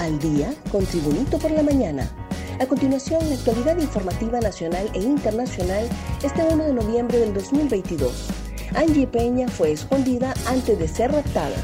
al día con Tribunito por la mañana. A continuación, la actualidad informativa nacional e internacional este 1 de noviembre del 2022. Angie Peña fue escondida antes de ser raptada.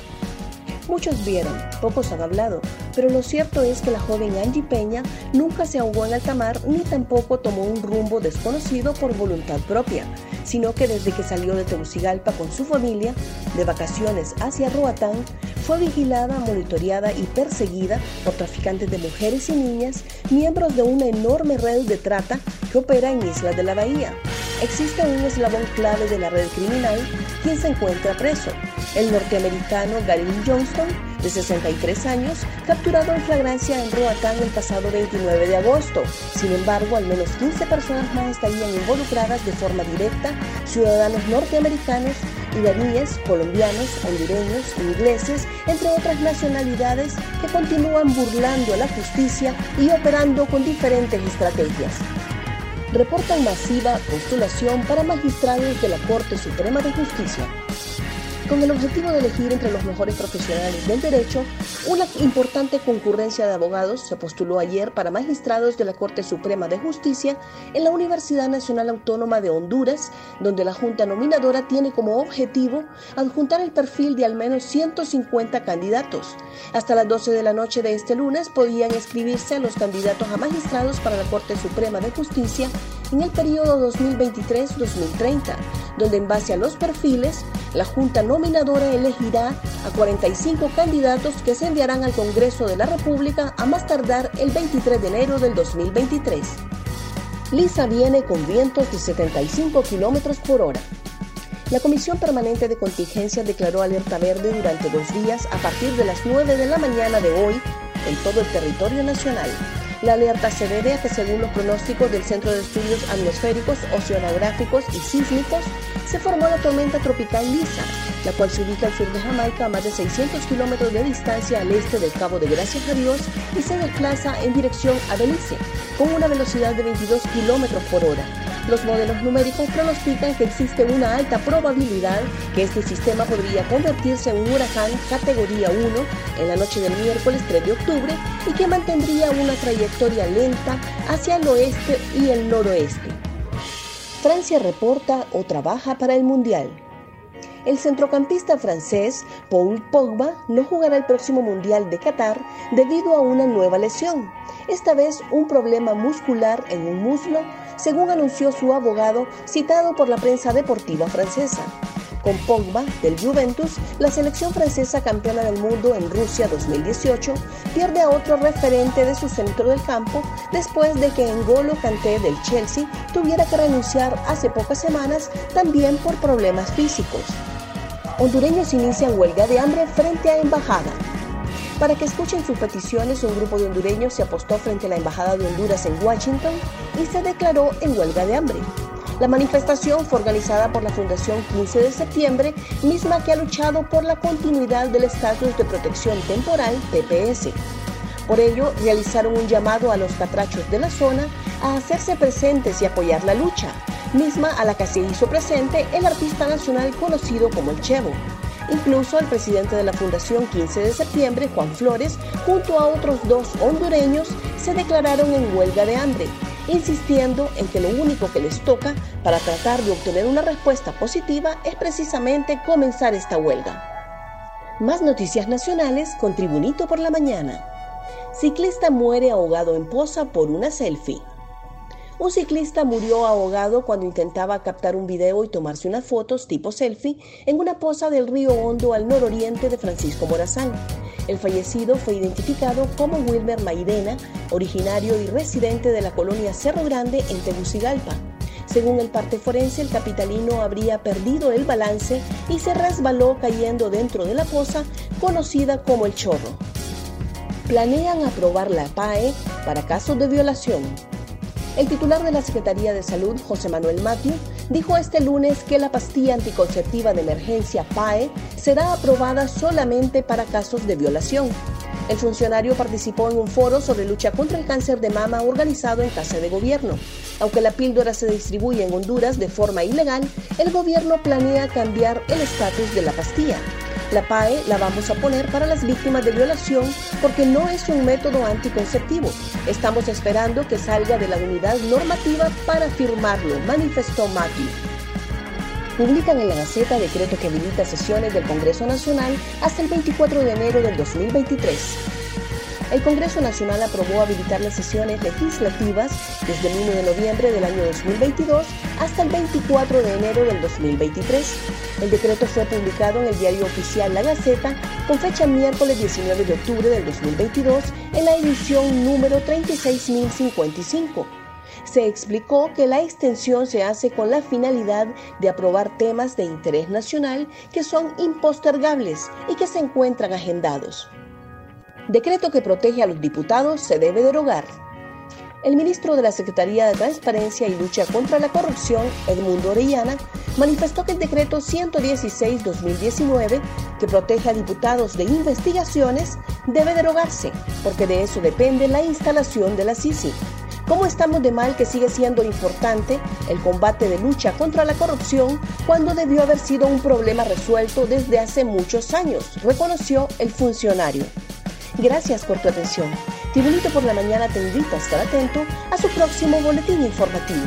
Muchos vieron, pocos han hablado, pero lo cierto es que la joven Angie Peña nunca se ahogó en alta mar ni tampoco tomó un rumbo desconocido por voluntad propia, sino que desde que salió de Tegucigalpa con su familia, de vacaciones hacia Roatán, fue vigilada, monitoreada y perseguida por traficantes de mujeres y niñas, miembros de una enorme red de trata que opera en Islas de la Bahía. Existe un eslabón clave de la red criminal, quien se encuentra preso, el norteamericano Gary Johnston, de 63 años, capturado en flagrancia en Roatán el pasado 29 de agosto. Sin embargo, al menos 15 personas más estarían involucradas de forma directa, ciudadanos norteamericanos, iraníes, colombianos, hondureños, ingleses, entre otras nacionalidades que continúan burlando a la justicia y operando con diferentes estrategias reportan masiva postulación para magistrados de la Corte Suprema de Justicia con el objetivo de elegir entre los mejores profesionales del derecho, una importante concurrencia de abogados se postuló ayer para magistrados de la Corte Suprema de Justicia en la Universidad Nacional Autónoma de Honduras, donde la Junta Nominadora tiene como objetivo adjuntar el perfil de al menos 150 candidatos. Hasta las 12 de la noche de este lunes podían escribirse los candidatos a magistrados para la Corte Suprema de Justicia en el periodo 2023-2030, donde en base a los perfiles, la Junta Nominadora elegirá a 45 candidatos que se enviarán al Congreso de la República a más tardar el 23 de enero del 2023. Lisa viene con vientos de 75 kilómetros por hora. La Comisión Permanente de Contingencia declaró alerta verde durante dos días a partir de las 9 de la mañana de hoy en todo el territorio nacional. La alerta se debe a que según los pronósticos del Centro de Estudios Atmosféricos, Oceanográficos y Sísmicos, se formó la tormenta tropical Lisa, la cual se ubica al sur de Jamaica a más de 600 kilómetros de distancia al este del Cabo de Gracias a Dios y se desplaza en dirección a Belice, con una velocidad de 22 kilómetros por hora. Los modelos numéricos pronostican que existe una alta probabilidad que este sistema podría convertirse en un huracán categoría 1 en la noche del miércoles 3 de octubre y que mantendría una trayectoria lenta hacia el oeste y el noroeste. Francia reporta o trabaja para el Mundial. El centrocampista francés Paul Pogba no jugará el próximo Mundial de Qatar debido a una nueva lesión, esta vez un problema muscular en un muslo según anunció su abogado citado por la prensa deportiva francesa. Con Pogba del Juventus, la selección francesa campeona del mundo en Rusia 2018 pierde a otro referente de su centro del campo después de que N'Golo Kanté del Chelsea tuviera que renunciar hace pocas semanas también por problemas físicos. Hondureños inician huelga de hambre frente a embajada. Para que escuchen sus peticiones, un grupo de hondureños se apostó frente a la Embajada de Honduras en Washington y se declaró en huelga de hambre. La manifestación fue organizada por la Fundación 15 de septiembre, misma que ha luchado por la continuidad del estatus de protección temporal TPS. Por ello, realizaron un llamado a los catrachos de la zona a hacerse presentes y apoyar la lucha, misma a la que se hizo presente el artista nacional conocido como el Chevo. Incluso el presidente de la Fundación 15 de septiembre, Juan Flores, junto a otros dos hondureños, se declararon en huelga de hambre, insistiendo en que lo único que les toca para tratar de obtener una respuesta positiva es precisamente comenzar esta huelga. Más noticias nacionales con Tribunito por la Mañana. Ciclista muere ahogado en poza por una selfie. Un ciclista murió ahogado cuando intentaba captar un video y tomarse unas fotos tipo selfie en una poza del río Hondo al nororiente de Francisco Morazán. El fallecido fue identificado como Wilmer Maidena, originario y residente de la colonia Cerro Grande en Tegucigalpa. Según el parte forense, el capitalino habría perdido el balance y se resbaló cayendo dentro de la poza conocida como el Chorro. Planean aprobar la PAE para casos de violación. El titular de la Secretaría de Salud, José Manuel Matthew, dijo este lunes que la pastilla anticonceptiva de emergencia PAE será aprobada solamente para casos de violación. El funcionario participó en un foro sobre lucha contra el cáncer de mama organizado en Casa de Gobierno. Aunque la píldora se distribuye en Honduras de forma ilegal, el gobierno planea cambiar el estatus de la pastilla. La PAE la vamos a poner para las víctimas de violación porque no es un método anticonceptivo. Estamos esperando que salga de la unidad normativa para firmarlo, manifestó Maggie. Publican en la Gaceta decreto que habilita sesiones del Congreso Nacional hasta el 24 de enero del 2023 el Congreso Nacional aprobó habilitar las sesiones legislativas desde el 1 de noviembre del año 2022 hasta el 24 de enero del 2023. El decreto fue publicado en el diario oficial La Gaceta con fecha miércoles 19 de octubre del 2022 en la edición número 36055 se explicó que la extensión se hace con la finalidad de aprobar temas de interés nacional que son impostergables y que se encuentran agendados. Decreto que protege a los diputados se debe derogar. El ministro de la Secretaría de Transparencia y Lucha contra la Corrupción, Edmundo Orellana, manifestó que el decreto 116-2019, que protege a diputados de investigaciones, debe derogarse, porque de eso depende la instalación de la CICI. ¿Cómo estamos de mal que sigue siendo importante el combate de lucha contra la corrupción cuando debió haber sido un problema resuelto desde hace muchos años? reconoció el funcionario. Gracias por tu atención. Tribunito por la Mañana te invita a estar atento a su próximo boletín informativo.